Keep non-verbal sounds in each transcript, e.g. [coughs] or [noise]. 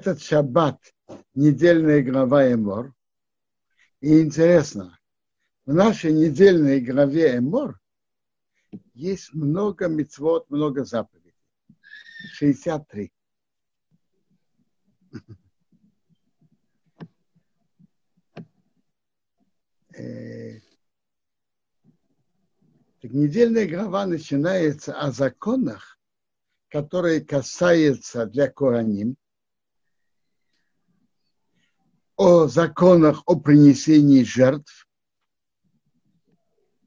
этот шаббат недельная глава Эмор. И интересно, в нашей недельной главе Эмор есть много мецвод, много заповедей. 63. Э, так недельная глава начинается о законах, которые касаются для Коаним, о законах о принесении жертв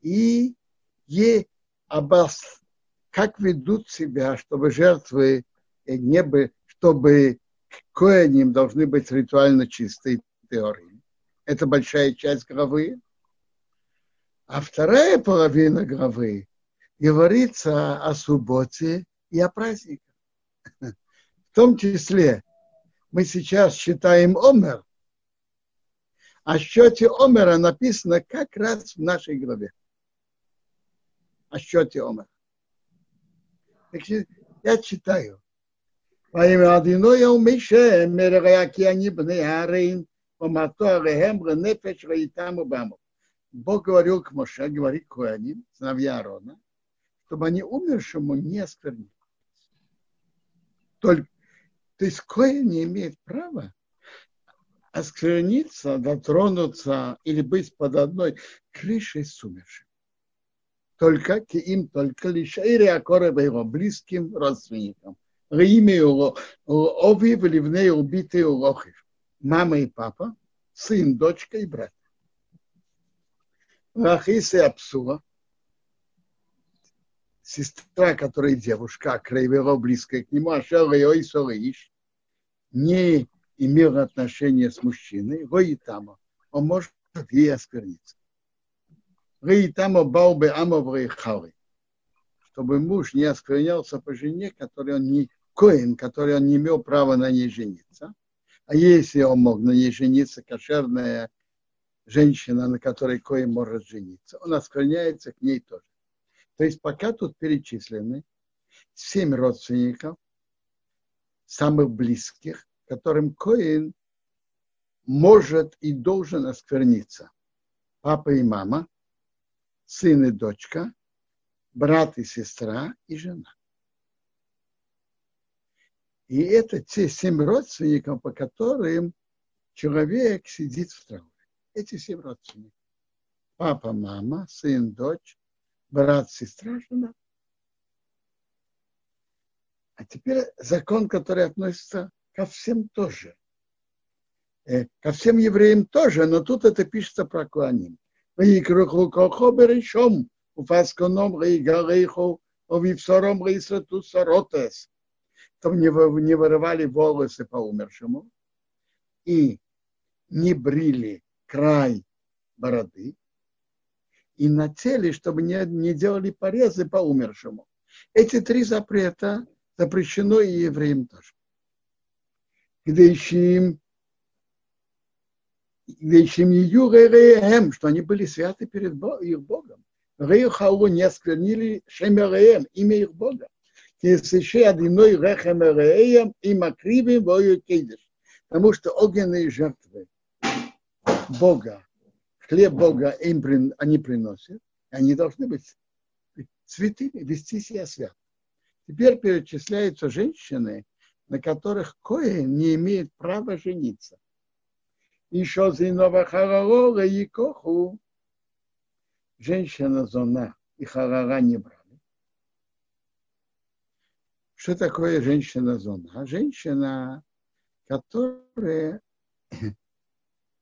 и, и обос, как ведут себя, чтобы жертвы не были, чтобы коэним должны быть ритуально чистой теорией. Это большая часть главы. А вторая половина главы говорится о субботе и о праздниках. [laughs] В том числе мы сейчас читаем Омер. О счете Омера написано как раз в нашей главе. О счете Омера. Я читаю. Во имя Адиноя умише, мереяки они бны арин, помато арехем, ренефеш, раитаму баму. Бог говорил к Моше, говорит Куаним, сыновья Аарона, чтобы они умершему не осквернили. Только, то есть Коэн не имеет права оскверниться, дотронуться или быть под одной крышей с умершим. Только им, только лишь Ириакора его близким родственникам. Имя его, оби вливные убитые лохив. Мама и папа, сын, дочка и брат. Рахис и Апсуа, сестра, которая девушка, Крейвера, близкая к нему, Ашера и Иш, не имел отношения с мужчиной, Роитама, он может ей оскверниться. Роитама Баубе Амоврей Хары, чтобы муж не осквернялся по жене, которой он не коин, который он не имел права на ней жениться. А если он мог на ней жениться, кошерная женщина, на которой коин может жениться, он оскверняется к ней тоже. То есть пока тут перечислены семь родственников, самых близких, которым коин может и должен оскверниться. Папа и мама, сын и дочка, брат и сестра и жена. И это те семь родственников, по которым человек сидит в трауре эти семь родственников. Папа, мама, сын, дочь, брат, сестра, жена. А теперь закон, который относится ко всем тоже. Э, ко всем евреям тоже, но тут это пишется про Куаним. Там не вырывали волосы по умершему и не брили край бороды, и на теле, чтобы не, не делали порезы по умершему. Эти три запрета запрещено и евреям тоже. Гдейшим, что они были святы перед их Богом. Рейхалу не осквернили Шемереем, имя их Бога. Кесеше одиной Рехемереем и Макривим вою Кейдеш. Потому что огненные жертвы Бога, хлеб Бога им, они приносят, они должны быть святыми, вести себя свят. Теперь перечисляются женщины, на которых кое не имеет права жениться. Еще зинова харарора и коху. Женщина зона и харара не брали. Что такое женщина зона? Женщина, которая [coughs]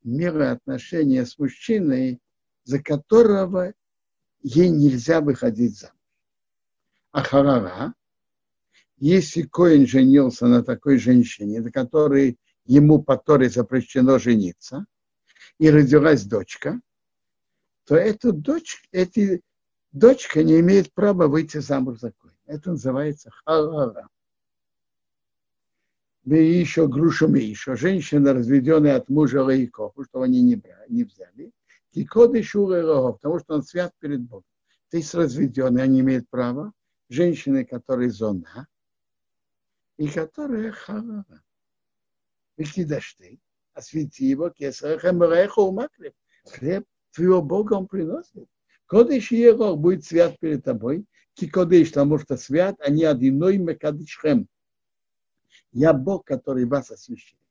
мироотношения с мужчиной, за которого ей нельзя выходить замуж. А харара, если Коин женился на такой женщине, на которой ему по Торе запрещено жениться, и родилась дочка, то эта дочь, эти, дочка не имеет права выйти замуж за Коин. Это называется харара да и еще грушами еще. Женщина, разведенная от мужа Лаикоху, что они не, брали, не взяли. Кикоды Шура потому что он свят перед Богом. То есть разведенные, они имеют право. Женщины, которые зона, и которые харара. Викидашты, освети его, кесареха мреха умаклев. Хлеб твоего Бога он приносит. Кодыш его будет свят перед тобой, ки кодыш, потому что свят, а не одиной мекадышхем. Я Бог, который вас освящает.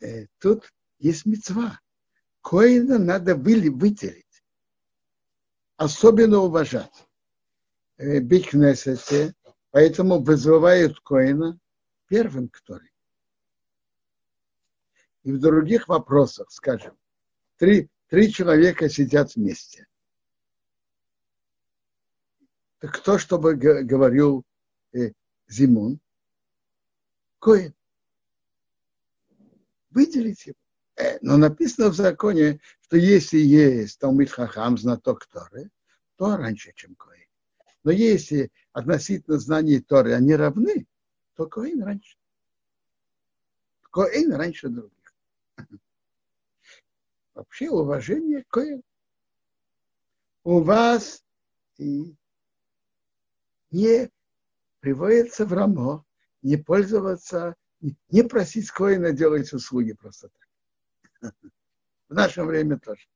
Э, тут есть мецва. Коина надо выделить. Особенно уважать. Э, Бикнесете, поэтому вызывают Коина первым, который. И в других вопросах, скажем, три, три человека сидят вместе. Так кто, чтобы говорил э, Зимун? Коин. Выделить его. Э, но написано в законе, что если есть Талмит Хахам, знаток Торы, то раньше, чем Коин. Но если относительно знаний Торы они равны, то Коин раньше. Коин раньше других. [laughs] Вообще уважение к Коину. У вас и не приводится в рамо, не пользоваться, не просить Коина делать услуги просто так. [laughs] В наше время тоже.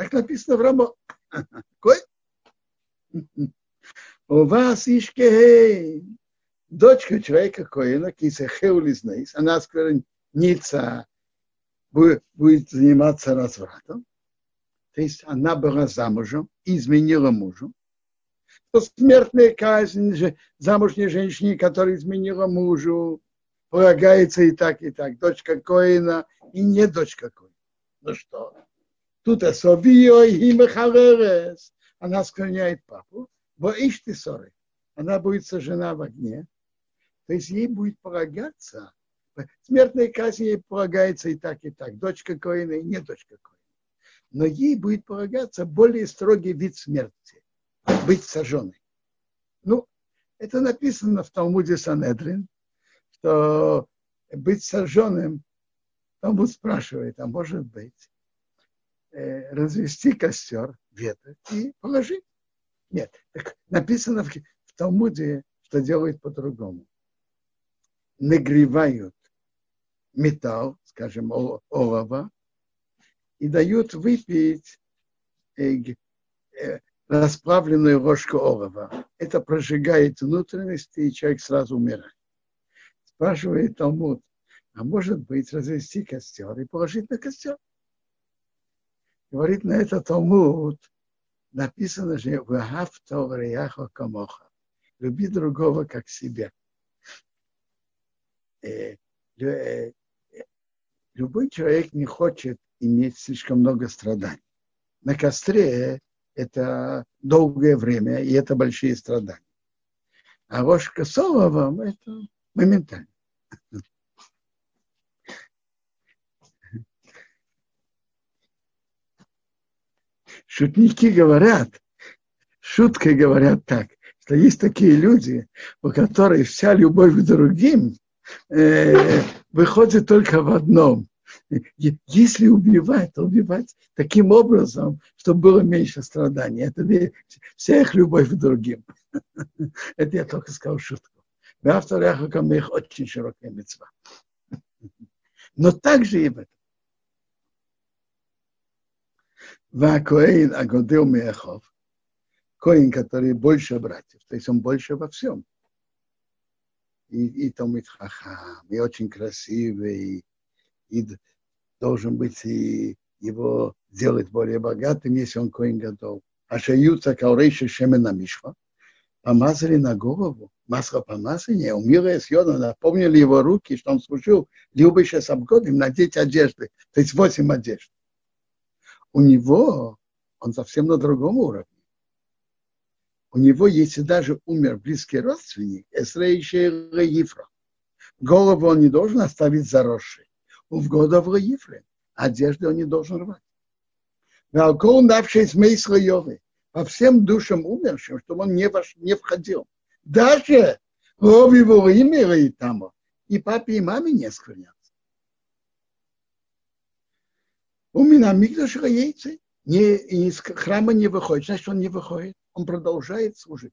Так написано в Рамо. Кой? У вас ишкей. Дочка человека Коина, киса Хеулизнейс, она скверница, будет, будет заниматься развратом. То есть она была замужем, изменила мужу. То смертная казнь замужней женщине, которая изменила мужу, полагается и так, и так. Дочка Коина и не дочка Коина. Ну что? Тут Асовио и Махаререс. Она склоняет папу. Во ты ссоры. Она будет сожжена в огне. То есть ей будет полагаться. Смертная казнь ей полагается и так, и так. Дочка Коина и не дочка Коина. Но ей будет полагаться более строгий вид смерти. Быть сожженной. Ну, это написано в Талмуде Санедрин, что быть сожженным, Талмуд спрашивает, а может быть, э, развести костер, веток и положить. Нет, так написано в, в Талмуде, что делают по-другому. Нагревают металл, скажем, олова, и дают выпить э, э, расплавленную ложку олова. Это прожигает внутренности, и человек сразу умирает. Спрашивает Талмуд, а может быть развести костер и положить на костер? Говорит на это Талмуд, написано же «Вахав Камоха» люби другого как себя. Э, э, любой человек не хочет иметь слишком много страданий. На костре это долгое время, и это большие страдания. А ложка соловом – это моментально. Шутники говорят, шуткой говорят так, что есть такие люди, у которых вся любовь к другим э, выходит только в одном. Если убивать, то убивать таким образом, чтобы было меньше страданий. Это вся их любовь к другим. [laughs] Это я только сказал шутку. Автор их очень широкая мецва. Но также и в этом. Вакоин Агодел Мехов, Коин, который больше братьев, то есть он больше во всем. И, и Томит Хахам, и очень красивый, и, и должен быть и его делать более богатым, если он Коин готов. А шаюца каурейши шемена мишва, помазали на голову, масло помазания, умилая с йодом, напомнили его руки, что он служил любящим обгодом надеть одежды, то есть восемь одежд у него, он совсем на другом уровне. У него, если даже умер близкий родственник, Эсрейший Ефра, голову он не должен оставить заросшей. В года в Ефре. Одежды он не должен рвать. Валкол давший смысл Йовы. По всем душам умершим, чтобы он не, вош, не входил. Даже в его имя и там. И папе, и маме не сквернят. У меня Мигдаша яйца не, из храма не выходит. Значит, он не выходит. Он продолжает служить.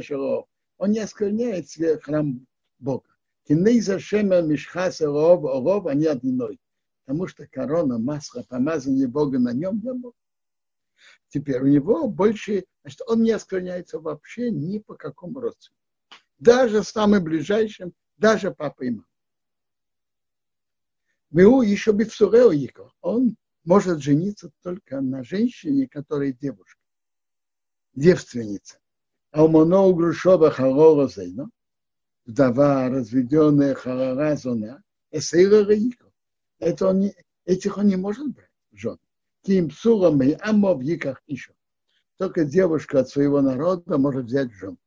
из. Он не оскверняет храм Бога. Кинейза Шема Мишхаса Ров, Ров, они одиной. Потому что корона, масло, помазание Бога на нем для Бога. Теперь у него больше, значит, он не оскверняется вообще ни по какому родственнику. Даже самым ближайшим, даже папа и мама. Меу еще бифсурео Он может жениться только на женщине, которая девушка, девственница. А у моно угрушова харора зейно, вдова, разведенная харара зона, эсейра рейко. Это он этих он не может брать в жены. Ким сурам и амов яках еще. Только девушка от своего народа может взять жену.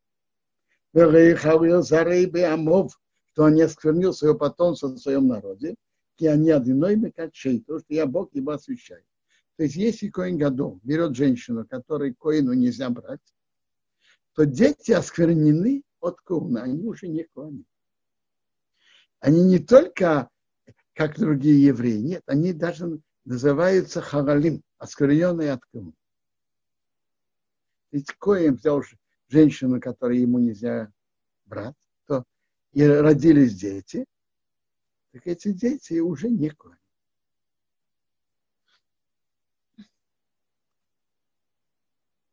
Амов, что он не осквернил свое потомство в своем народе, и они одиной мекачей, то, что я Бог его освящаю. То есть, если Коин Гадол берет женщину, которой Коину нельзя брать, то дети осквернены от Коуна, они уже не Коины. Они не только как другие евреи, нет, они даже называются Харалим, оскверненные от Коуна. Ведь Коин взял женщину, которой ему нельзя брать, то и родились дети – так эти дети уже не кони.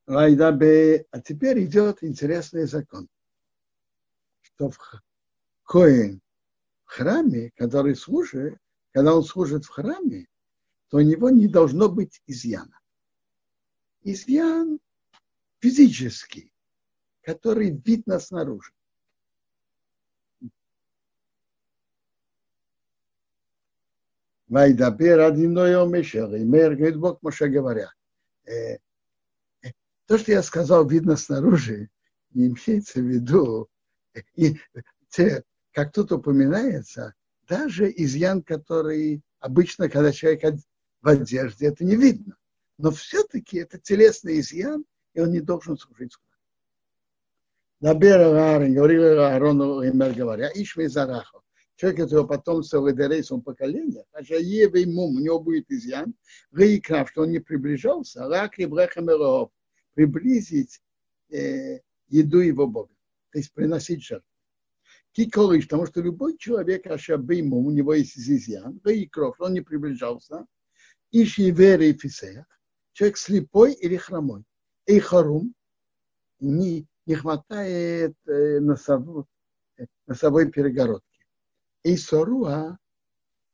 А теперь идет интересный закон, что в Коин в храме, который служит, когда он служит в храме, то у него не должно быть изъяна. Изъян физический, который видно снаружи. Вайдабер одиной Мешер, и мэр говорит Бог Моше говоря. То, что я сказал, видно снаружи, не имеется в виду, и те, как тут упоминается, даже изъян, который обычно, когда человек в одежде, это не видно. Но все-таки это телесный изъян, и он не должен служить. Набер Аарон, говорил Аарону, говоря, Ишми Зарахов человек этого потомства в Эдерейсом поколениях, а Жаеве ему, у него будет изъян, Гаикрав, что он не приближался, Рак и приблизить э, еду его Бога, то есть приносить жертву. Киколыш, потому что любой человек, Ашабы ему, у него есть изъян, Гаикрав, он не приближался, Иш Евери и Фисеях, человек слепой или хромой, и Харум, не, не хватает э, носовой, э, носовой перегородки. И соруа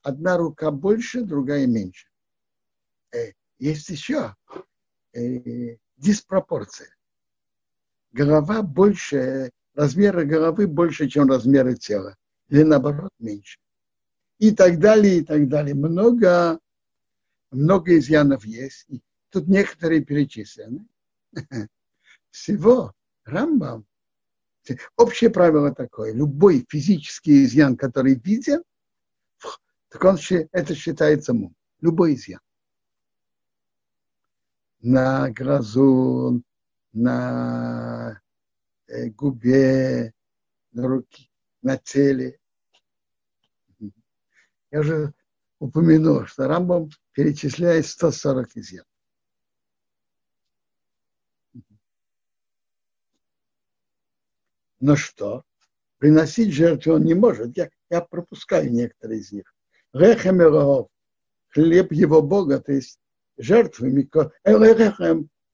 одна рука больше, другая меньше. Э, есть еще э, диспропорция. Голова больше, размеры головы больше, чем размеры тела. Или наоборот меньше. И так далее, и так далее. Много, много изъянов есть. Тут некоторые перечислены. [laughs] Всего Рамбам Общее правило такое. Любой физический изъян, который виден, так он, это считается мум. Любой изъян. На глазу, на э, губе, на руке, на теле. Я уже упомянул, что Рамбом перечисляет 140 изъян. Но что? Приносить жертву он не может. Я, я пропускаю некоторые из них. Рехем хлеб его Бога, то есть жертвы, э,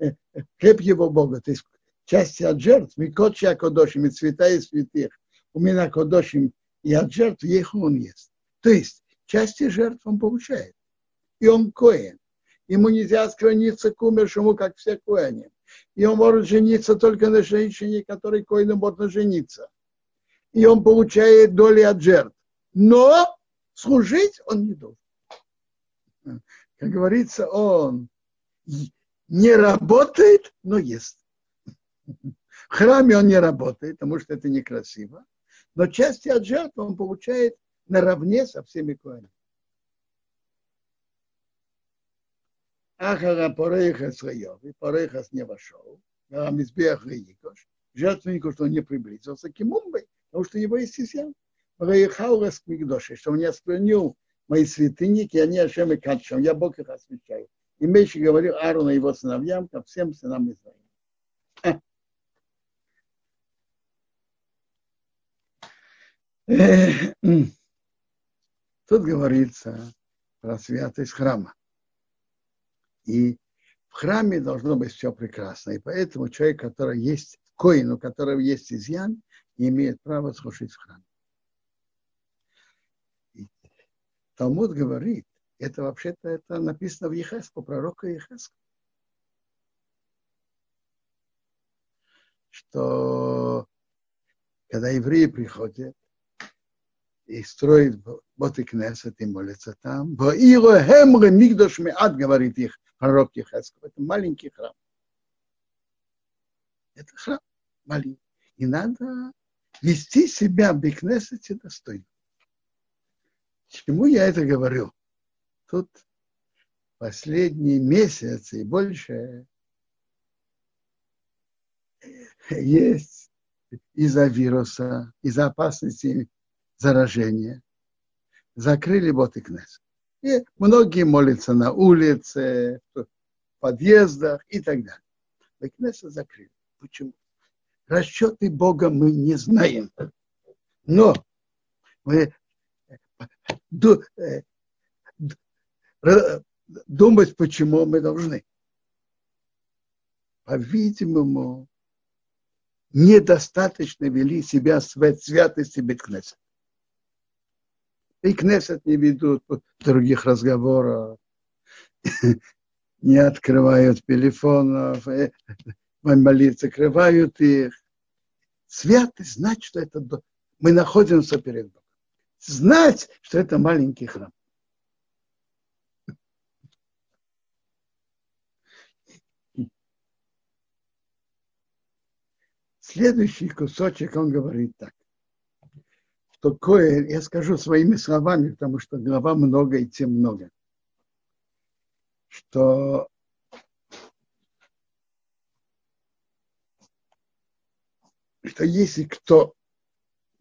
э, хлеб его Бога, то есть части от жертв, микочи кодошим, и цвета и святых, у меня кодошим, и от жертв их он ест. То есть части жертв он получает. И он коин. Ему нельзя склониться к умершему, как все коини и он может жениться только на женщине, которой коину можно жениться. И он получает доли от жертв. Но служить он не должен. Как говорится, он не работает, но ест. В храме он не работает, потому что это некрасиво. Но части от жертв он получает наравне со всеми коинами. Ахара Пореха Сраев, и Порехас не вошел, а Мизбех Рейкош, жертвеннику, что он не приблизился к Имумбе, потому что его истисял. Рейхау Раскмигдоши, что он не осквернил мои святыни, я не Ашем и Кадшем, я Бог их освящаю. И Мечи говорил Аарону и его сыновьям, ко всем сынам Израиля. Тут говорится про святость храма. И в храме должно быть все прекрасно. И поэтому человек, который есть коин, у которого есть изъян, не имеет права служить в храме. Талмуд говорит, это вообще-то это написано в Ехеску, пророка Ехеску. Что когда евреи приходят и строят вот и кнесет и молятся там, в Илохемре Мигдош Меад, говорит их пророк Ехесков, это маленький храм. Это храм маленький. И надо вести себя в Бекнесете достойно. Чему я это говорю? Тут последние месяцы и больше есть из-за вируса, из-за опасности заражения. Закрыли Кнесет. И многие молятся на улице, в подъездах и так далее. Бекнеса закрыли. Почему? Расчеты Бога мы не знаем. Но мы э, думать, почему мы должны. По-видимому, недостаточно вели себя святости Беткнесет. И Кнесет не ведут других разговоров, не открывают телефонов, э, молиться, закрывают их. Святость значит, что это мы находимся перед Богом. Знать, что это маленький храм. Следующий кусочек, он говорит так. Что кое, я скажу своими словами, потому что глава много и тем много. Что что если кто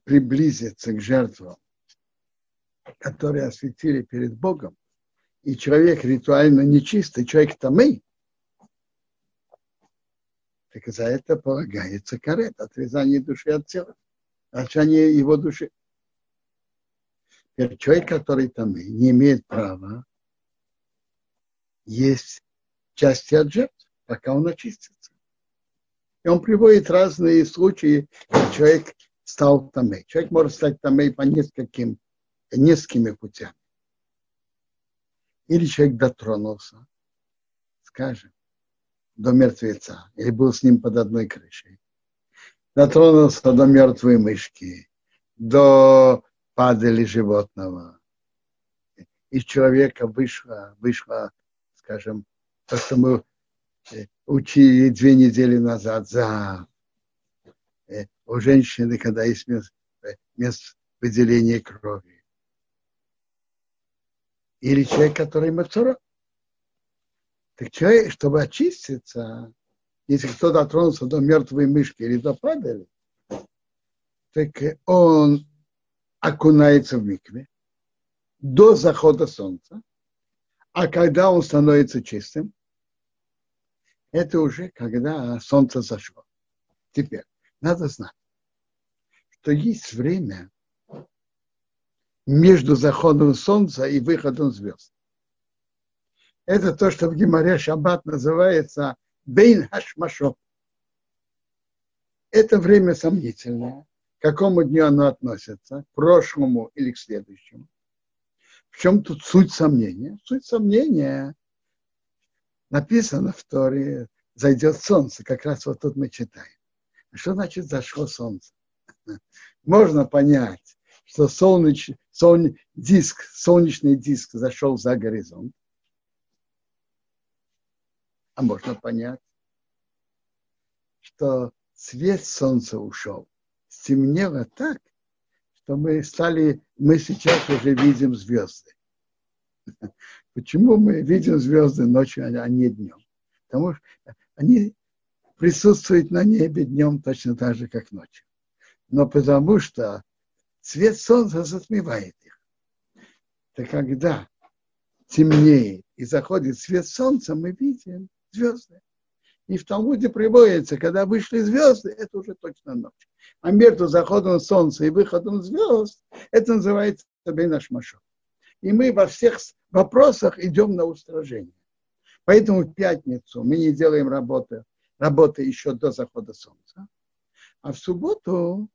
приблизится к жертвам, которые осветили перед Богом, и человек ритуально нечистый, человек тамый, так за это полагается карет, отрезание души от тела, отрезание его души. Теперь человек, который там не имеет права есть части от жертв, пока он очистится. И он приводит разные случаи, когда человек стал тамей. Человек может стать тамей по нескольким, несколькими путями. Или человек дотронулся, скажем, до мертвеца, или был с ним под одной крышей. Дотронулся до мертвой мышки, до падали животного. Из человека вышло, вышло, скажем, то, что мы э, учили две недели назад за э, у женщины, когда есть место, э, место выделения крови. Или человек, который мацура. Так человек, чтобы очиститься, если кто дотронулся до мертвой мышки или до падали, так он окунается в микве до захода солнца, а когда он становится чистым, это уже когда солнце зашло. Теперь надо знать, что есть время между заходом солнца и выходом звезд. Это то, что в Гимаре Шаббат называется Бейн Хашмашо. Это время сомнительное. К какому дню оно относится? К прошлому или к следующему? В чем тут суть сомнения? Суть сомнения написано в Торе, зайдет солнце, как раз вот тут мы читаем. Что значит зашло солнце? [laughs] Можно понять, что солнеч, солн, диск, солнечный диск зашел за горизонт, а можно понять, что свет солнца ушел. Стемнело так, что мы стали, мы сейчас уже видим звезды. [laughs] Почему мы видим звезды ночью, а не днем? Потому что они присутствуют на небе днем точно так же, как ночью. Но потому что свет солнца затмевает их. Так когда темнеет и заходит свет солнца, мы видим звезды. И в Талмуде приводится, когда вышли звезды, это уже точно ночь. А между заходом солнца и выходом звезд, это называется наш Машов. И мы во всех вопросах идем на устражение. Поэтому в пятницу мы не делаем работы, работы еще до захода солнца. А в субботу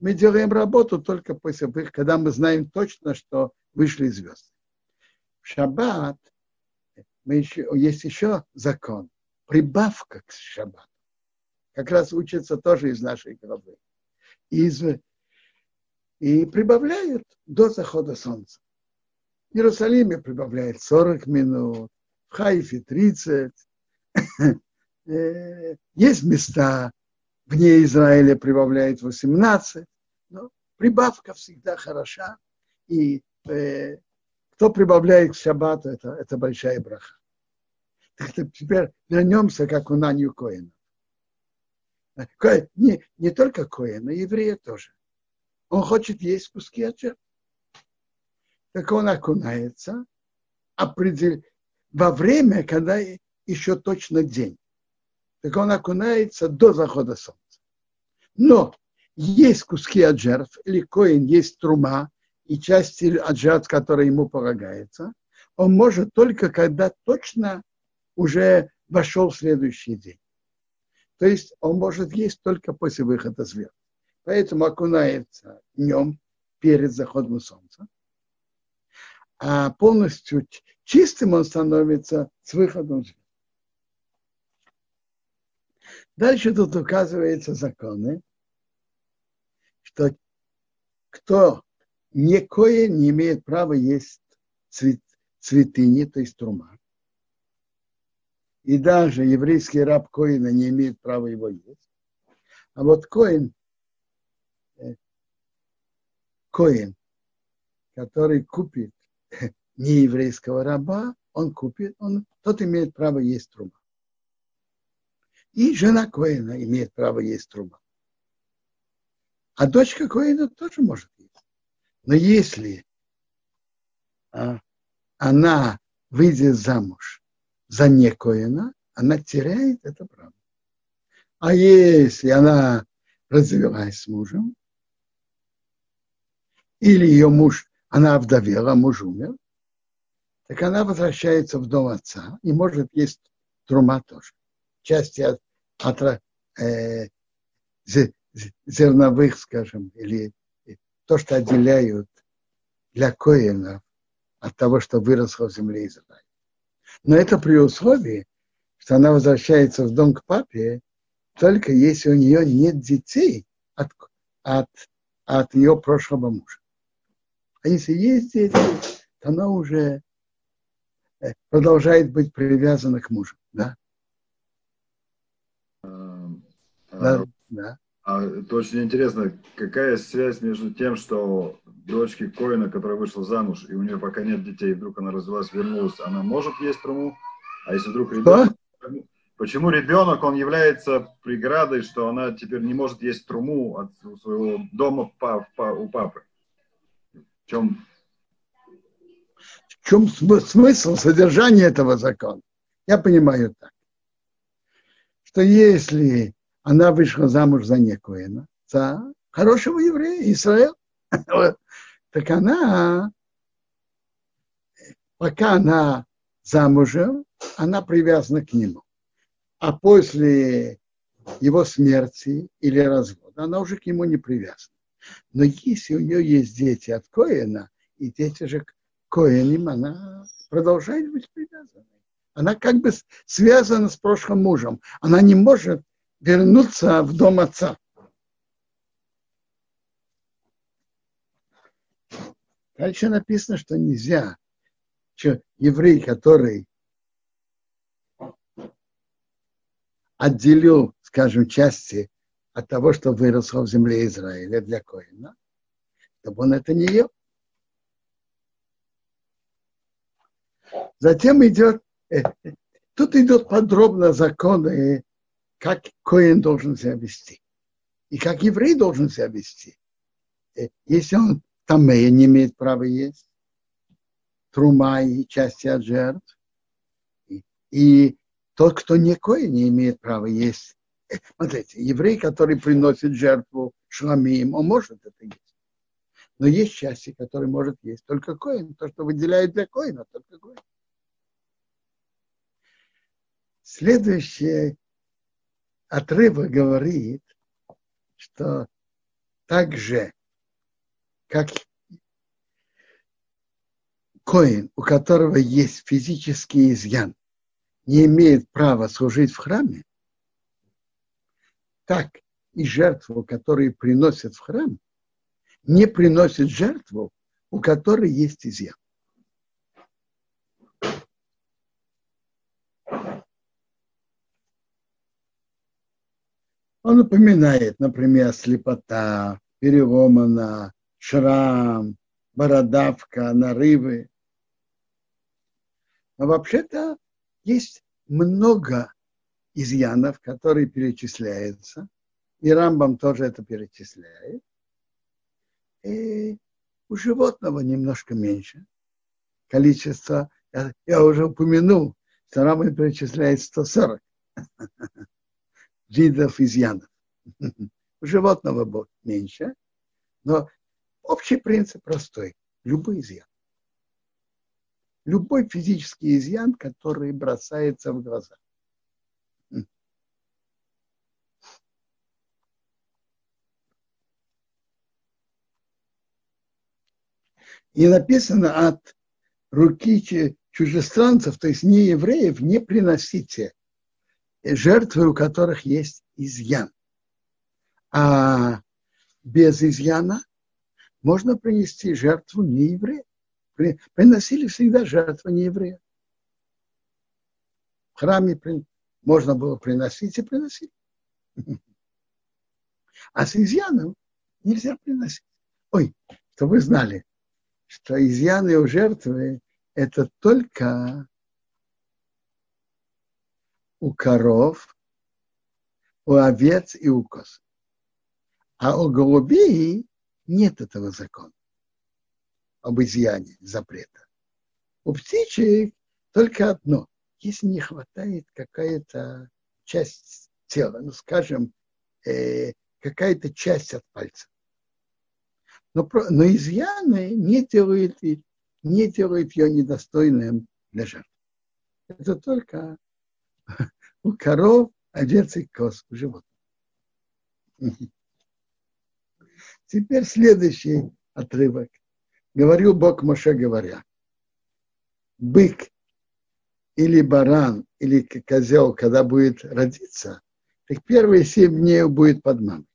мы делаем работу только после, когда мы знаем точно, что вышли звезды. В шаббат мы еще, есть еще закон, прибавка к шаббату. Как раз учится тоже из нашей головы. Из, и прибавляют до захода солнца. В Иерусалиме прибавляет 40 минут, в Хайфе 30. [laughs] Э, есть места, вне Израиля прибавляет 18. Но прибавка всегда хороша. И э, кто прибавляет к шаббату, это, это большая браха. Так теперь вернемся как у Наню Коина. Не, не только Коина, еврея тоже. Он хочет есть куски от Так он окунается определ... во время, когда еще точно день. Так он окунается до захода солнца. Но есть куски от жертв, или коин есть трума, и части от жертв, которые ему полагается, он может только когда точно уже вошел в следующий день. То есть он может есть только после выхода звезд. Поэтому окунается днем перед заходом солнца. А полностью чистым он становится с выходом звезд. Дальше тут указываются законы, что кто не кое не имеет права есть цвет, цветыни, то есть трума. И даже еврейский раб Коина не имеет права его есть. А вот Коин, э, Коин, который купит [laughs] нееврейского раба, он купит, он, тот имеет право есть труба. И жена Коина имеет право есть труба. А дочка Коина тоже может есть. Но если а, она выйдет замуж за некоина, она теряет это право. А если она развелась с мужем, или ее муж, она овдовела, муж умер, так она возвращается в дом отца и может есть трума тоже. Части от, от э, зерновых, скажем, или то, что отделяют для коинов от того, что выросло в земле Израиля. Но это при условии, что она возвращается в дом к папе, только если у нее нет детей от, от, от ее прошлого мужа. А если есть дети, то она уже э, продолжает быть привязана к мужу. Да? А, да, да. А, это очень интересно, какая связь между тем, что дочке Коина, которая вышла замуж, и у нее пока нет детей, вдруг она развелась, вернулась, она может есть труму? А если вдруг ребенок... Что? Почему ребенок, он является преградой, что она теперь не может есть труму от своего дома у папы? В чем? В чем смысл содержания этого закона? Я понимаю так, что если она вышла замуж за некоина, за хорошего еврея, Израиль, [laughs] так она, пока она замужем, она привязана к нему. А после его смерти или развода она уже к нему не привязана. Но если у нее есть дети от Коина, и дети же к Коиним, она продолжает быть привязанной. Она как бы связана с прошлым мужем. Она не может вернуться в дом отца. Дальше написано, что нельзя, что еврей, который отделил, скажем, части от того, что выросло в земле Израиля для Коина, чтобы он это не ел. Затем идет, э, тут идут подробно законы, как Коин должен себя вести. И как еврей должен себя вести. Э, если он Тамея не имеет права есть. Трума и части от жертв. И, и тот, кто не коин, не имеет права есть. Смотрите, еврей, который приносит жертву шламим, он может это есть. Но есть части, которые может есть только коин. То, что выделяют для коина, только коин. Следующий отрывок говорит, что так же, как коин, у которого есть физический изъян, не имеет права служить в храме, так и жертву, которую приносят в храм, не приносит жертву, у которой есть изъян. Он упоминает, например, слепота, переломана, шрам, бородавка, нарывы. Но вообще-то есть много изъянов, которые перечисляются, и Рамбам тоже это перечисляет. И у животного немножко меньше. Количество, я, я уже упомянул, что Рамбам перечисляет 140 [laughs] видов изъянов. [laughs] У животного меньше, но общий принцип простой. Любой изъян. Любой физический изъян, который бросается в глаза. И написано от руки чужестранцев, то есть не евреев, не приносите жертвы, у которых есть изъян. А без изъяна можно принести жертву не еврея. Приносили всегда жертву не еврея. В храме можно было приносить и приносить. А с изъяном нельзя приносить. Ой, что вы знали, что изъяны у жертвы это только у коров, у овец и у коз. А у голубей нет этого закона об изъяне запрета. У птичек только одно. Если не хватает какая-то часть тела, ну, скажем, э, какая-то часть от пальца. Но, но изъяны не делают, не делают ее недостойным для жертвы. Это только у [laughs] коров, овец и коз, у животных. [laughs] Теперь следующий отрывок. Говорил Бог Моше, говоря, бык или баран, или козел, когда будет родиться, так первые семь дней будет под мамой.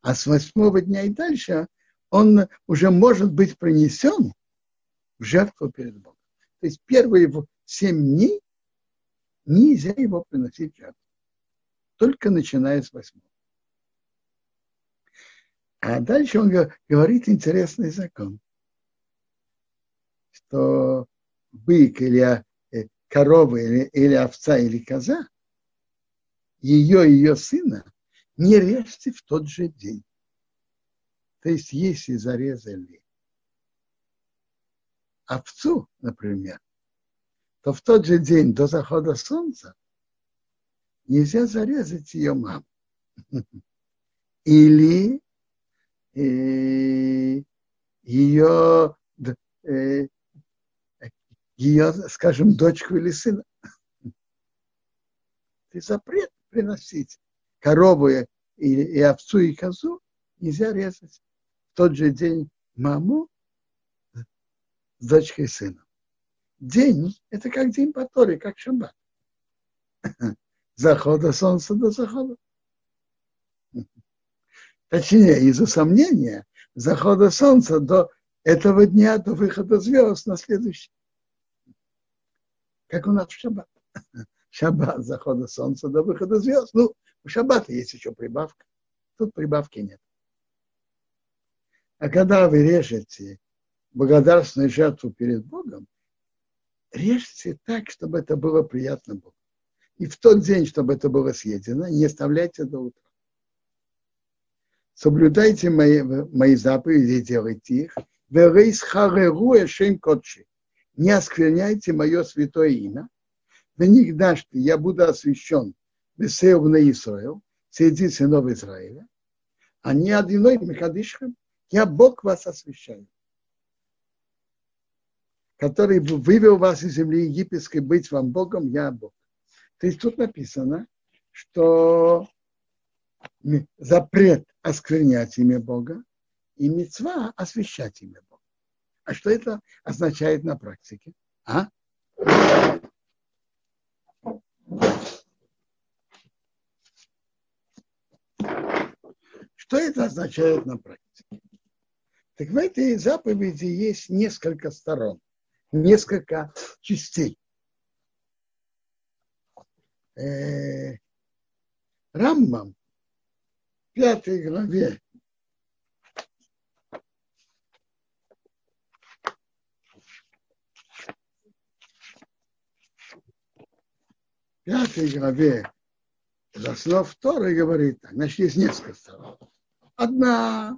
А с восьмого дня и дальше он уже может быть принесен в жертву перед Богом. То есть первые семь дней нельзя его приносить в жертву. Только начиная с восьмого. А дальше он говорит интересный закон, что бык или э, корова или, или овца или коза, ее и ее сына не режьте в тот же день. То есть, если зарезали овцу, например, то в тот же день до захода солнца нельзя зарезать ее маму. [laughs] Или э, ее, э, ее, скажем, дочку или сына. [laughs] Ты запрет приносить корову и, и овцу и козу нельзя резать в тот же день маму с дочкой и сыном день – это как день по Торе, как шаббат. [laughs] Захода солнца до захода. Точнее, из-за сомнения, захода солнца до этого дня, до выхода звезд на следующий. Как у нас в шаббат. [laughs] Шаббат, захода солнца до выхода звезд. Ну, у шаббата есть еще прибавка. Тут прибавки нет. А когда вы режете благодарственную жертву перед Богом, режьте так, чтобы это было приятно Богу. И в тот день, чтобы это было съедено, не оставляйте до утра. Соблюдайте мои, мои заповеди и делайте их. Не оскверняйте мое святое имя. на них дашь я буду освящен Месеев на Исраил, среди сынов Израиля, а не одиной Мехадишхам, я Бог вас освящаю, который вывел вас из земли египетской быть вам Богом, я Бог. То есть тут написано, что запрет осквернять имя Бога и мецва освящать имя Бога. А что это означает на практике? А? Что это означает на практике? Так в этой заповеди есть несколько сторон, несколько частей. Э, Рамбам в пятой главе пятой главе из основ Торы говорит. Значит, есть несколько сторон. Одна,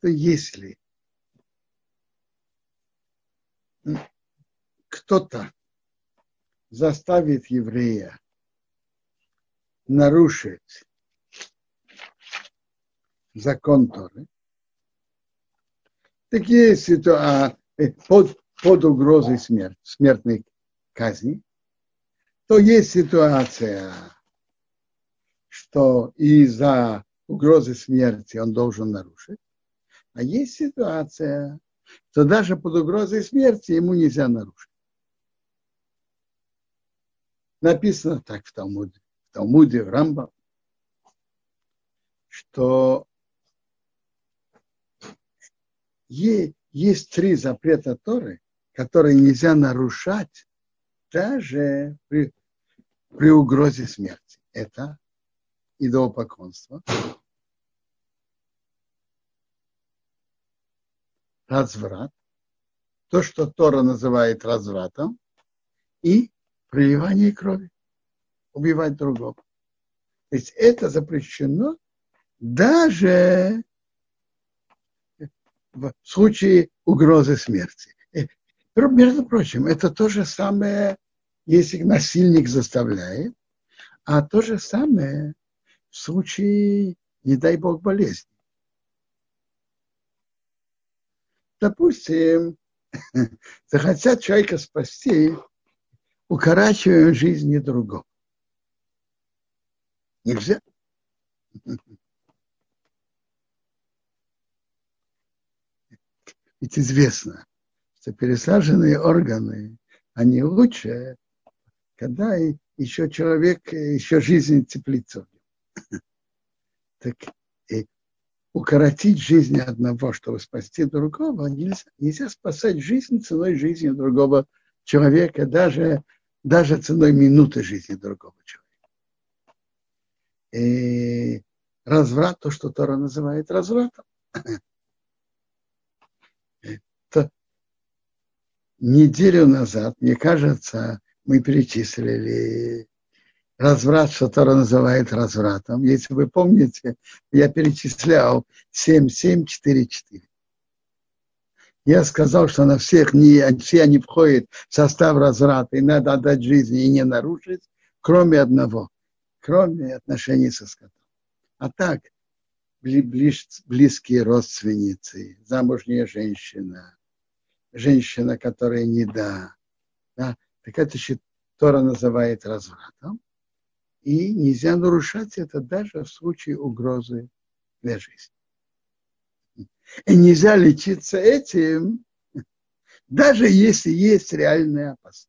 то если кто-то заставит еврея нарушить закон Торы, так есть ситуация под, под угрозой смерти, смертной казни, то есть ситуация, что из-за угрозы смерти он должен нарушить, а есть ситуация, что даже под угрозой смерти ему нельзя нарушить. Написано так в Талмуде, в Талмуде, в Рамбам, что есть три запрета Торы, которые нельзя нарушать даже при, при угрозе смерти. Это идолопоклонство, разврат, то, что Тора называет развратом, и проливание крови, убивать другого. То есть это запрещено даже в случае угрозы смерти. Э, между прочим, это то же самое, если насильник заставляет, а то же самое в случае, не дай бог, болезни. Допустим, [laughs] захотят человека спасти, укорачиваем жизни другого. Нельзя. Ведь известно, что пересаженные органы, они лучше, когда еще человек, еще жизнь теплится. Так и укоротить жизнь одного, чтобы спасти другого, нельзя, нельзя спасать жизнь ценой жизни другого человека, даже, даже ценой минуты жизни другого человека. И разврат, то, что Тора называет развратом. [coughs] Это неделю назад, мне кажется, мы перечислили разврат, что Тора называет развратом. Если вы помните, я перечислял 7, 7, 4, 4. Я сказал, что на всех не, все они входят в состав разврата, и надо отдать жизни и не нарушить, кроме одного, кроме отношений со скотом. А так, ближ, близкие родственницы, замужняя женщина, женщина, которая не да, да так это Тора называет развратом и нельзя нарушать это даже в случае угрозы для жизни. И нельзя лечиться этим, даже если есть реальная опасность.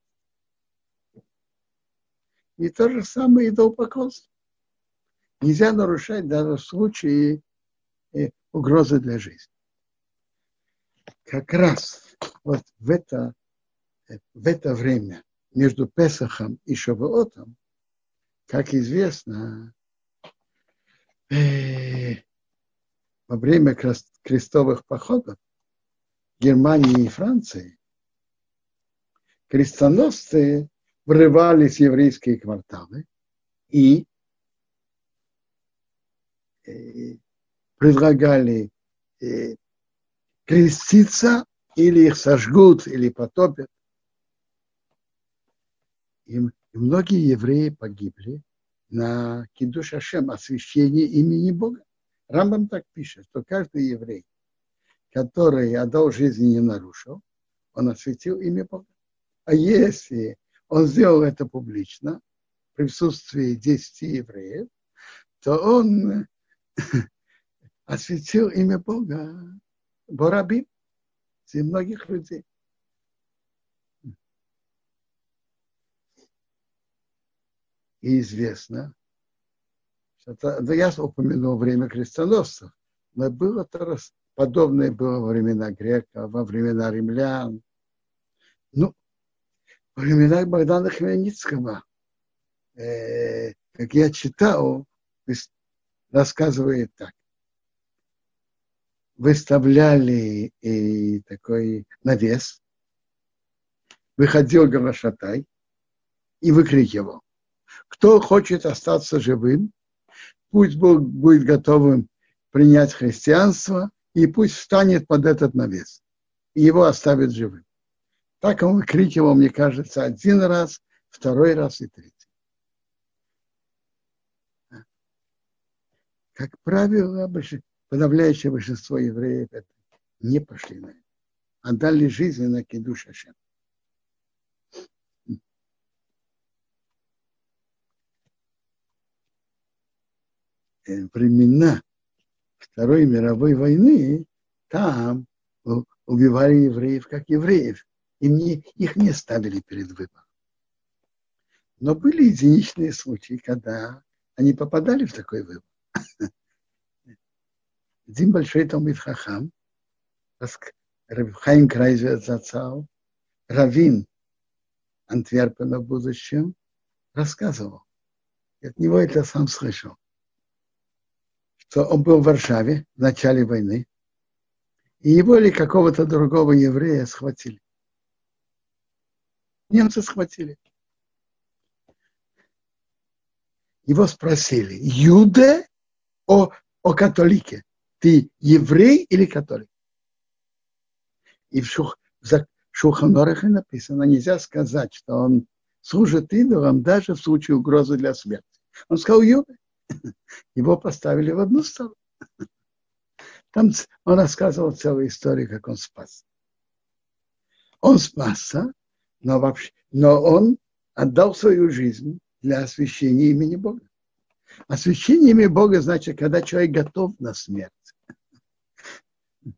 И то же самое идолопоклонство. Нельзя нарушать даже в случае э, угрозы для жизни. Как раз вот в это, в это время между Песахом и Шавуотом как известно, э, во время крестовых походов Германии и Франции крестоносцы врывались в еврейские кварталы и э, предлагали э, креститься, или их сожгут, или потопят. И многие евреи погибли на Кидуш Ашем, освящении имени Бога. Рамбам так пишет, что каждый еврей, который отдал жизни не нарушил, он осветил имя Бога. А если он сделал это публично, в присутствии 10 евреев, то он [laughs] осветил имя Бога Борабим, среди многих людей. И известно, что да я упомянул время крестоносцев, но было то подобное было во времена греков, во времена римлян. Ну, во времена Богдана Хмельницкого, э, как я читал, рассказывает так. Выставляли и такой навес, выходил Галашатай и выкрикивал. Кто хочет остаться живым, пусть Бог будет готовым принять христианство, и пусть встанет под этот навес, и его оставит живым. Так он выкрикивал, мне кажется, один раз, второй раз и третий. Как правило, подавляющее большинство евреев не пошли на это. Отдали жизнь на кидуш Ашем. Времена Второй мировой войны там убивали евреев как евреев. И не, их не ставили перед выбором. Но были единичные случаи, когда они попадали в такой выбор. [laughs] Один большой Талмит Хахам, Хайм Крайзер Зацал, Равин Антверпена в будущем, рассказывал. от него это сам слышал что он был в Варшаве в начале войны, и его или какого-то другого еврея схватили. Немцы схватили. Его спросили, Юде о, о католике? Ты еврей или католик? И в, Шух, в Шуханорахе написано, нельзя сказать, что он служит идолам даже в случае угрозы для смерти. Он сказал, Юде. [laughs] Его поставили в одну сторону. Там он рассказывал целую историю, как он спас. Он спасся, но, вообще, но он отдал свою жизнь для освящения имени Бога. Освящение имени Бога значит, когда человек готов на смерть. [laughs]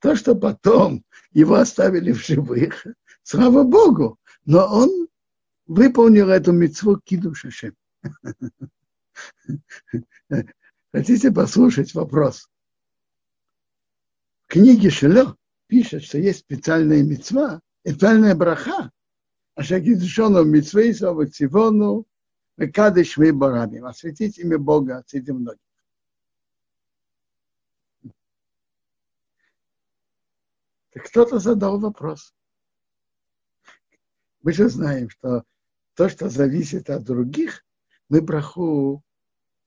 То, что потом его оставили в живых, [laughs] слава Богу, но он выполнил эту митцву Киду Шашем. [laughs] Хотите послушать вопрос? В книге Шило пишет, что есть специальная мецва, специальная браха, а шагидшону мецвей цивону кадыш мы барабим, осветить имя Бога среди многих. Так кто-то задал вопрос. Мы же знаем, что то, что зависит от других, мы браху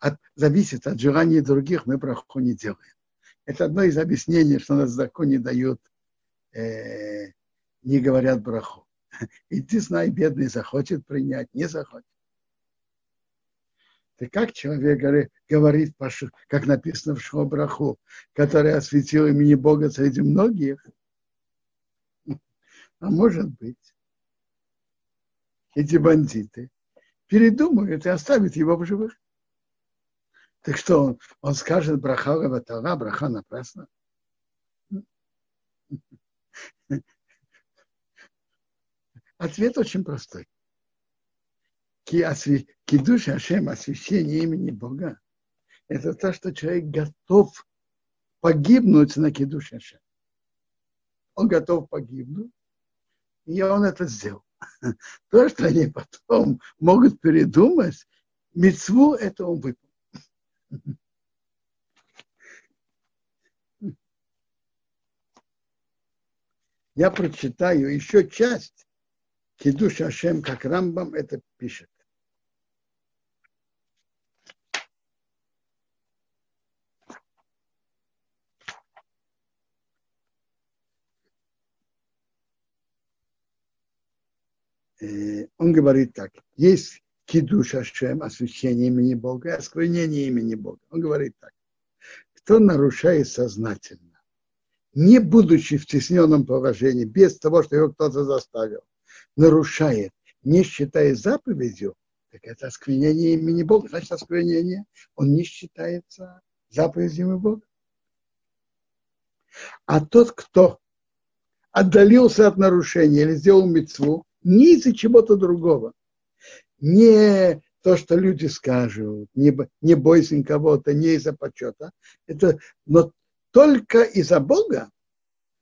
от, зависит от желаний других, мы браху не делаем. Это одно из объяснений, что нас закон не дают, э, не говорят браху. И ты знай, бедный захочет принять, не захочет. Ты как человек говорит, как написано в Шхобраху, который осветил имени Бога среди многих? [laughs] А может быть, эти бандиты передумают и оставят его в живых. Так что он, он скажет браха Гаватара, браха напрасно? Ответ очень простой. Кидуш Ашем, освящение имени Бога, это то, что человек готов погибнуть на Кидуш Ашем. Он готов погибнуть, и он это сделал. [laughs] То, что они потом могут передумать, мецву это он выполнил. Я прочитаю еще часть Кидуш Ашем, как Рамбам это пишет. э, он говорит так, есть кидуш Ашем, освящение имени Бога, осквернение имени Бога. Он говорит так, кто нарушает сознательно, не будучи в тесненном положении, без того, что его кто-то заставил, нарушает, не считая заповедью, так это осквернение имени Бога. Значит, осквернение, он не считается заповедью Бога. А тот, кто отдалился от нарушения или сделал мецву, не из-за чего-то другого, не то, что люди скажут, не, не бойся кого-то, не из-за почета, это, но только из-за Бога,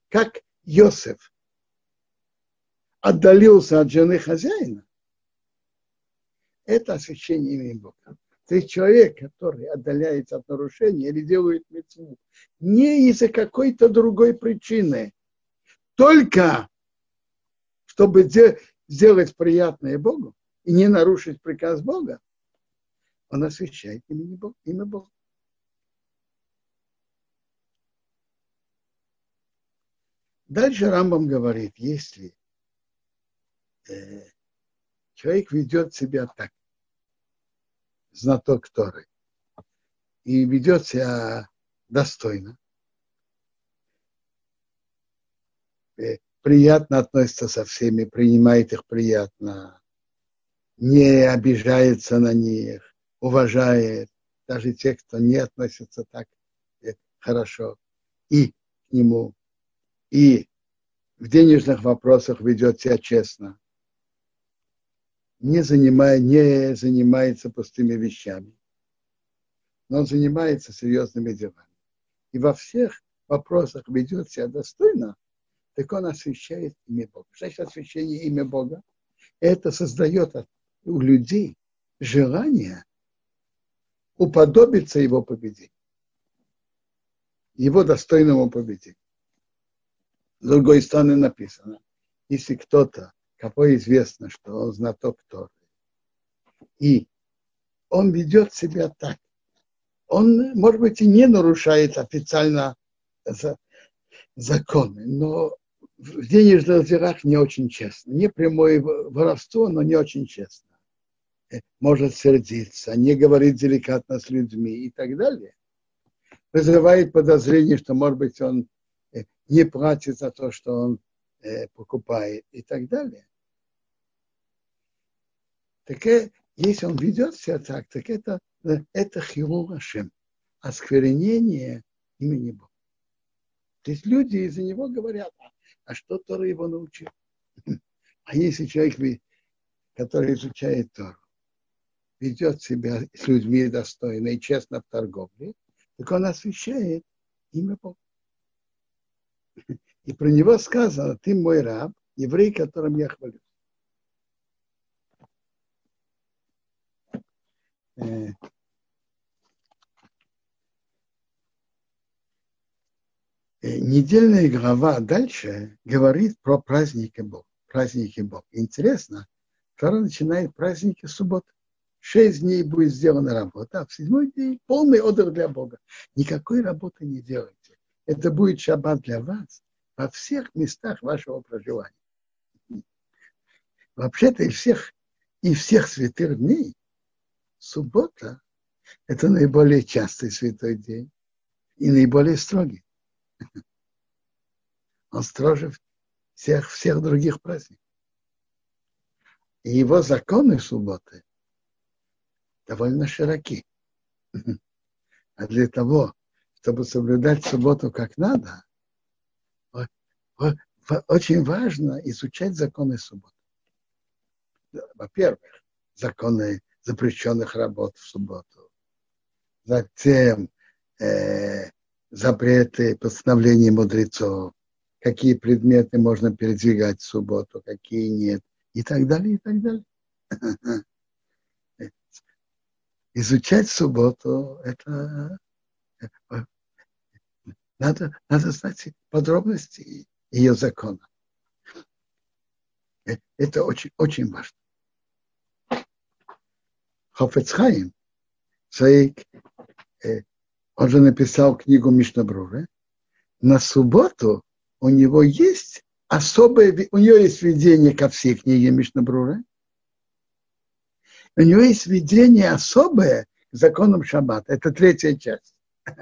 как Йосеф отдалился от жены хозяина, это освящение имени Бога. То есть человек, который отдаляется от нарушения или делает мецву, не из-за какой-то другой причины, только чтобы сделать приятное Богу и не нарушить приказ Бога, он освящает имя Бога. Имя Бога. Дальше Рамбам говорит, если э, человек ведет себя так, знаток Торы, и ведет себя достойно, э, приятно относится со всеми, принимает их приятно, не обижается на них, уважает. Даже тех, кто не относится так э, хорошо. И к нему, и в денежных вопросах ведет себя честно, не, занимая, не занимается пустыми вещами, но он занимается серьезными делами. И во всех вопросах ведет себя достойно, так он освящает имя Бога. Значит, освящение имя Бога, это создает у людей желание уподобиться его победить, его достойному победить. С другой стороны написано, если кто-то кого известно, что он знаток Торы. И он ведет себя так. Он, может быть, и не нарушает официально законы, но в денежных делах не очень честно. Не прямое воровство, но не очень честно. Э, может сердиться, не говорит деликатно с людьми и так далее. Вызывает подозрение, что, может быть, он э, не платит за то, что он э, покупает и так далее. Так если он ведет себя так, так это, это хилул Ашем, осквернение имени Бога. То есть люди из-за него говорят, а, а что Тора его научил? [laughs] А если человек, который изучает Тору, ведет себя с людьми достойно и честно в торговле, так он освящает имя Бога. И про него сказано, ты мой раб, еврей, которым я хвалю. Э, э, недельная глава дальше говорит про праздники Бога. Праздники Бога. Интересно, Тора начинает праздники субботы. Шесть дней будет сделана работа, а в седьмой день полный отдых для Бога. Никакой работы не делайте. Это будет шаббат для вас во всех местах вашего проживания. Вообще-то и всех, и всех святых дней суббота – это наиболее частый святой день и наиболее строгий. Он строже всех, всех других праздников. И его законы субботы довольно широки. А для того, чтобы соблюдать субботу как надо, очень важно изучать законы субботы. Во-первых, законы запрещенных работ в субботу. Затем э, запреты постановления мудрецов, какие предметы можно передвигать в субботу, какие нет, и так далее, и так далее. [laughs] Изучать субботу, это надо, надо знать подробности ее закона. Э, это очень, очень важно. Хофецхайм, своей, э, он же написал книгу Мишнабрура, на субботу у него есть особое, у нее есть введение ко всей книге Мишнабрура, у нее есть введение особое к законам Шаббата. Это третья часть. [laughs]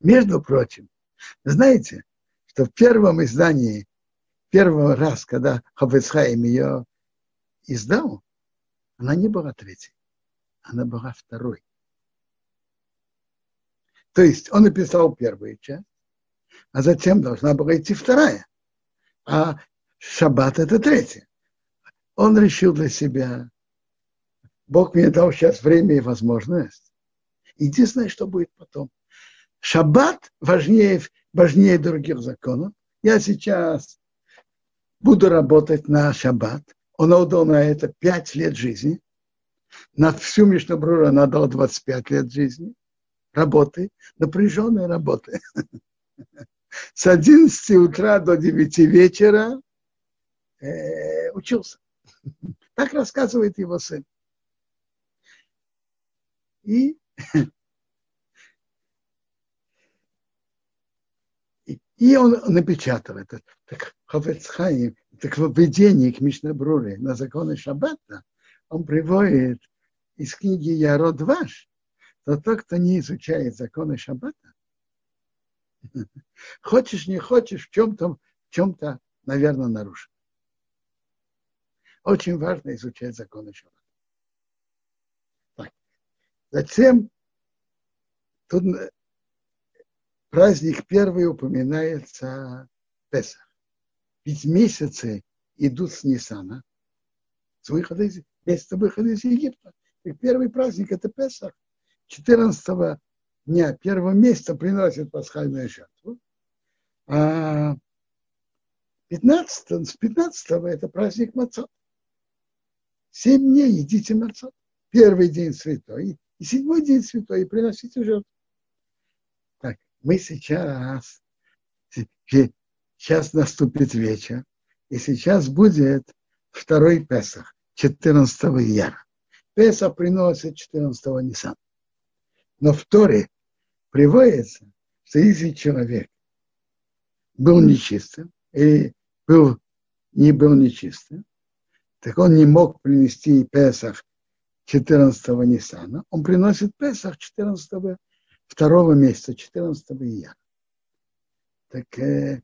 Между прочим, знаете, что в первом издании, первый раз, когда Хафецхайм ее издал, она не была третьей, она была второй. То есть он написал первую часть, а затем должна была идти вторая. А шаббат это третья. Он решил для себя, Бог мне дал сейчас время и возможность. Единственное, что будет потом. Шаббат важнее, важнее других законов. Я сейчас буду работать на шаббат. Он отдал на это 5 лет жизни. На всю Мишнабрура он отдал 25 лет жизни работы, напряженной работы. [laughs] С 11 утра до 9 вечера э, учился. [laughs] Так рассказывает его сын. И, и он напечатал это. Так Хафецхайм, так в к Мишнабруре на законы Шаббата он приводит из книги Ярод Ваш, то тот, кто не изучает законы Шаббата, [laughs] хочешь, не хочешь, в чем-то, в чем-то, наверное, нарушен. Очень важно изучать законы Шаббата. Затем тут праздник первый упоминается Песах. Ведь месяцы идут с Нисана, с выхода из, месяца выхода из Египта. И первый праздник – это Песах. 14 дня первого месяца приносят пасхальную жертву, а 15, с 15 это праздник Мацот. Семь дней едите Мацот. Первый день святой и седьмой день святой, и приносите жертву. Так, мы сейчас, сейчас наступит вечер, и сейчас будет второй Песах, 14 января. Песах приносит 14 Ниссана. Но в Торе приводится, что если человек был нечистым или был, не был нечистым, так он не мог принести Песах 14-го Ниссана, он приносит Песах 14 второго месяца, 14 ияна. Так э,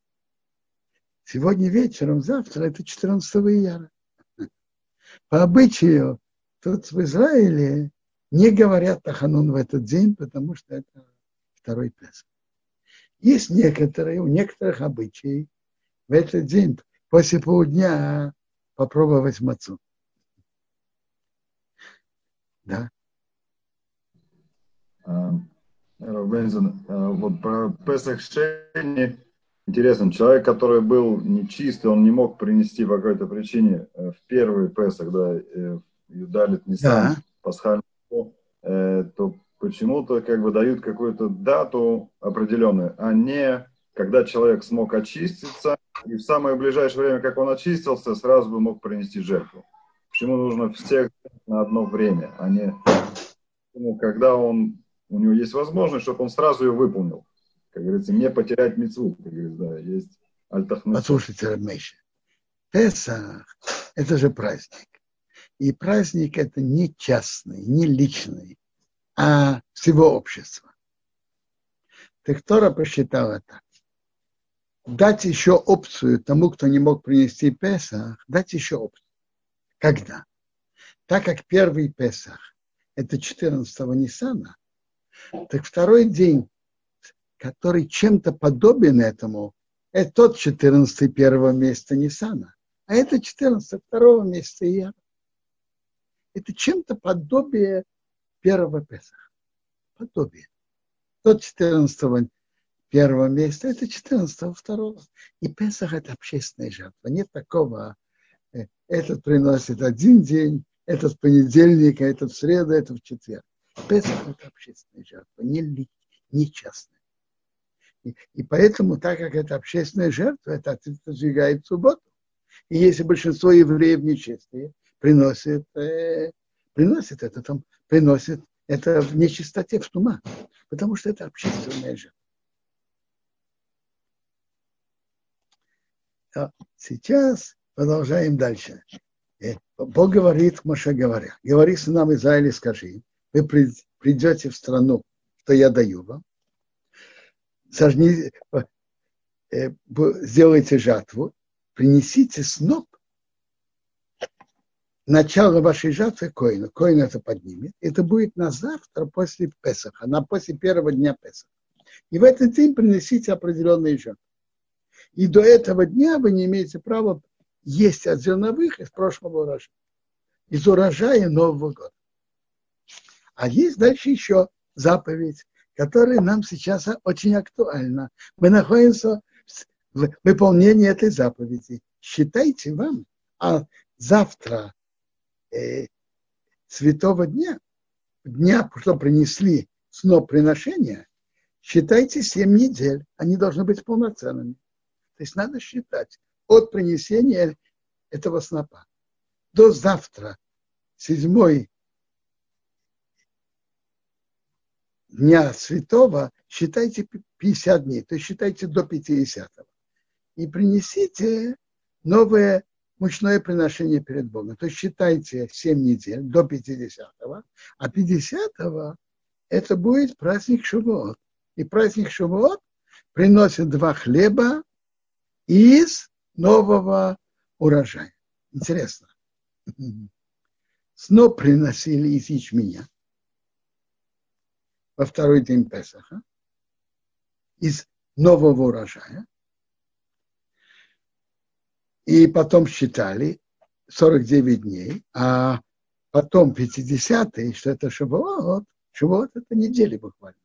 сегодня вечером, завтра это 14 ияна. [laughs] По обычаю, тут в Израиле не говорят Таханун в этот день, потому что это второй Песах. Есть некоторые, у некоторых обычаи в этот день после полдня попробовать мацу. Да. А, Бензин, а, вот про Песах интересно, человек, который был нечистый, он не мог принести по какой-то причине э, в первый Песах, да, э, Юдалит Нисан, да. пасхальный Э, то почему-то как бы дают какую-то дату определенную, а не когда человек смог очиститься, и в самое ближайшее время, как он очистился, сразу бы мог принести жертву. Почему нужно всех на одно время, а не когда он, у него есть возможность, чтобы он сразу ее выполнил. Как говорится, не потерять мецву, как говорится, да, есть альтахмет. Послушайте, Рамейша, Песах – это же праздник. И праздник это не частный, не личный, а всего общества. Так Тора посчитала так. Дать еще опцию тому, кто не мог принести Песах, дать еще опцию. Когда? Так как первый Песах – это 14-го Ниссана, так второй день, который чем-то подобен этому, это тот 14 первого месяца Ниссана, а это 14 второго месяца Ияра это чем-то подобие первого Песаха. Подобие. Тот 14 первого месяца, это 14 второго. И Песах это общественная жертва. Нет такого, этот приносит один день, этот в понедельник, а этот в среду, а этот в четверг. Песах это общественная жертва, не, не частная. И, и поэтому, так как это общественная жертва, это отодвигает субботу. И если большинство евреев нечистые, приносит, э, приносит это, там, приносит это в нечистоте, в тума, потому что это общественная жертва. Сейчас продолжаем дальше. Э, Бог говорит Моше говоря, говори нам Израиле, скажи, вы придете в страну, что я даю вам, сожни, э, сделайте жатву, принесите сноп, начало вашей жатвы коина. Коин это поднимет. Это будет на завтра после Песаха, на после первого дня Песаха. И в этот день принесите определенные жатвы. И до этого дня вы не имеете права есть от зерновых из прошлого урожая, из урожая Нового года. А есть дальше еще заповедь, которая нам сейчас очень актуальна. Мы находимся в выполнении этой заповеди. Считайте вам, а завтра э, святого дня, дня, что принесли сноп приношения, считайте 7 недель. Они должны быть полноценными. То есть надо считать от принесения этого снопа до завтра, седьмой дня святого, считайте 50 дней, то есть считайте до 50 -го. И принесите новое мучное приношение перед Богом. То есть считайте 7 недель до 50-го, а 50-го это будет праздник Шивот. И праздник Шивот приносит два хлеба из нового урожая. Интересно. [laughs] Сноп приносили из ячменя во второй день Песаха из нового урожая. И потом считали 49 дней, а потом 50-й, что это Шавуот, Шавуот это недели буквально,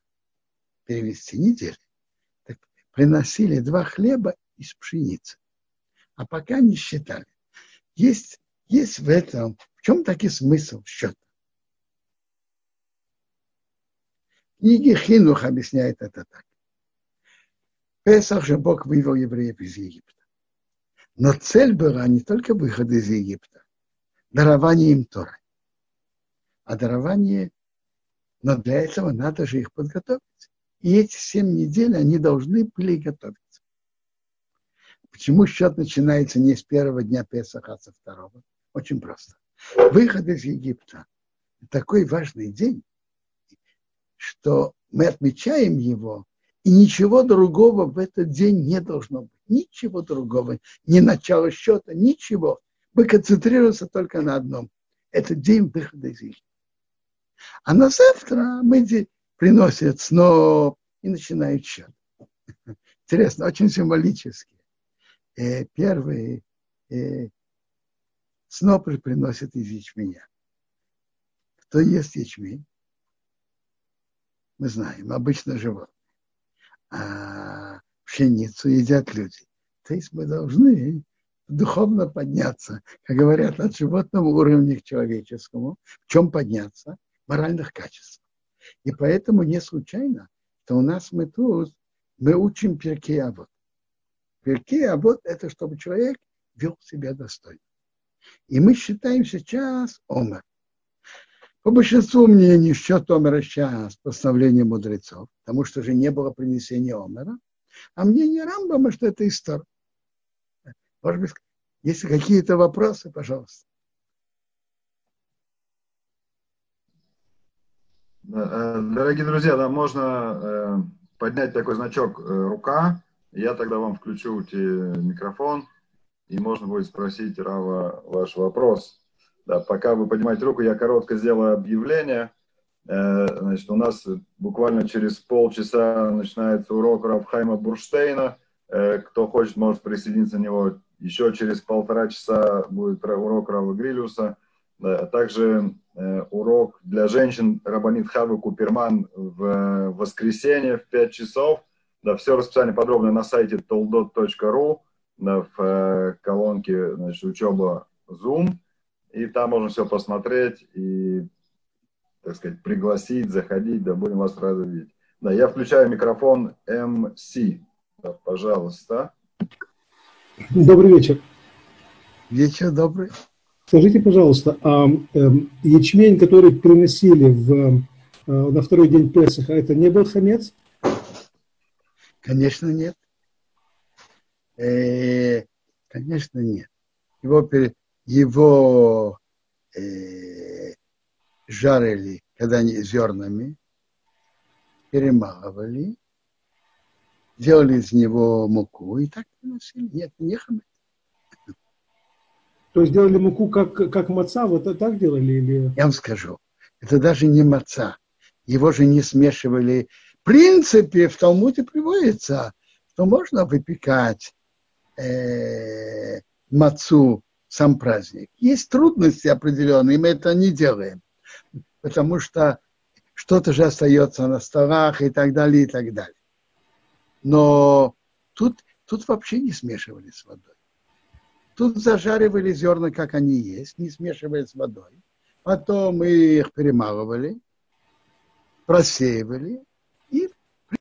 перевести недели. Так приносили два хлеба из пшеницы а пока не считали. Есть, есть в этом, в чем таки смысл счета? Книги Хинух объясняет это так. Песах же Бог вывел евреев из Египта. Но цель была не только выход из Египта, дарование им Торы. А дарование, но для этого надо же их подготовить. И эти семь недель они должны были готовить. Почему счет начинается не с первого дня Песаха, а со второго? Очень просто. Выход из Египта – такой важный день, что мы отмечаем его, и ничего другого в этот день не должно быть. Ничего другого. Ни начало счета, ничего. Мы концентрируемся только на одном. Это день выхода из Египта. А на завтра мы приносят снова и начинают счет. Интересно, очень символически э, первые э, снопы приносят из ячменя. Кто ест ячмень? Мы знаем, обычно животные. А пшеницу едят люди. То есть мы должны духовно подняться, как говорят, от животного уровня к человеческому. В чем подняться? Моральных качествах. И поэтому не случайно, что у нас мы тут, мы учим перки вот. Перки, а вот это чтобы человек вел себя достойно. И мы считаем сейчас Омер. По большинству мнений счет Омера сейчас постановление мудрецов, потому что же не было принесения Омера. А мнение Рамбама, что это история. Может быть, если какие-то вопросы, пожалуйста. Э, дорогие друзья, да, можно э, поднять такой значок э, «Рука», я тогда вам включу микрофон, и можно будет спросить Рава ваш вопрос. Да, пока вы поднимаете руку, я коротко сделаю объявление. Э, значит, у нас буквально через полчаса начинается урок Равхайма Бурштейна. Э, кто хочет, может присоединиться на него. Еще через полтора часа будет урок Рава Грилюса. Также э, урок для женщин Рабанит Хавы Куперман в воскресенье в 5 часов – да, все расписание подробное на сайте toldot.ru, да, в э, колонке значит, учеба Zoom. И там можно все посмотреть и, так сказать, пригласить, заходить, да, будем вас рады видеть. Да, я включаю микрофон MC. Да, пожалуйста. Добрый вечер. Вечер добрый. Скажите, пожалуйста, а э, ячмень, который приносили в, э, на второй день Песаха, это не был хамец? Конечно, нет. Э, Конечно, нет. Его, его э, жарили, когда они зернами, перемалывали, делали из него муку и так приносили. Нет, не хамец. То есть делали муку как, как маца, вот так делали? Или... Я вам скажу, это даже не маца. Его же не смешивали. Принципе, в Талмуде приводится, что можно выпекать э, мацу сам праздник. Есть трудности определенные, мы это не делаем, потому что что-то же остается на столах и так далее, и так далее. Но тут, тут вообще не смешивали с водой. Тут зажаривали зерна, как они есть, не смешивая с водой. Потом мы их перемалывали, просеивали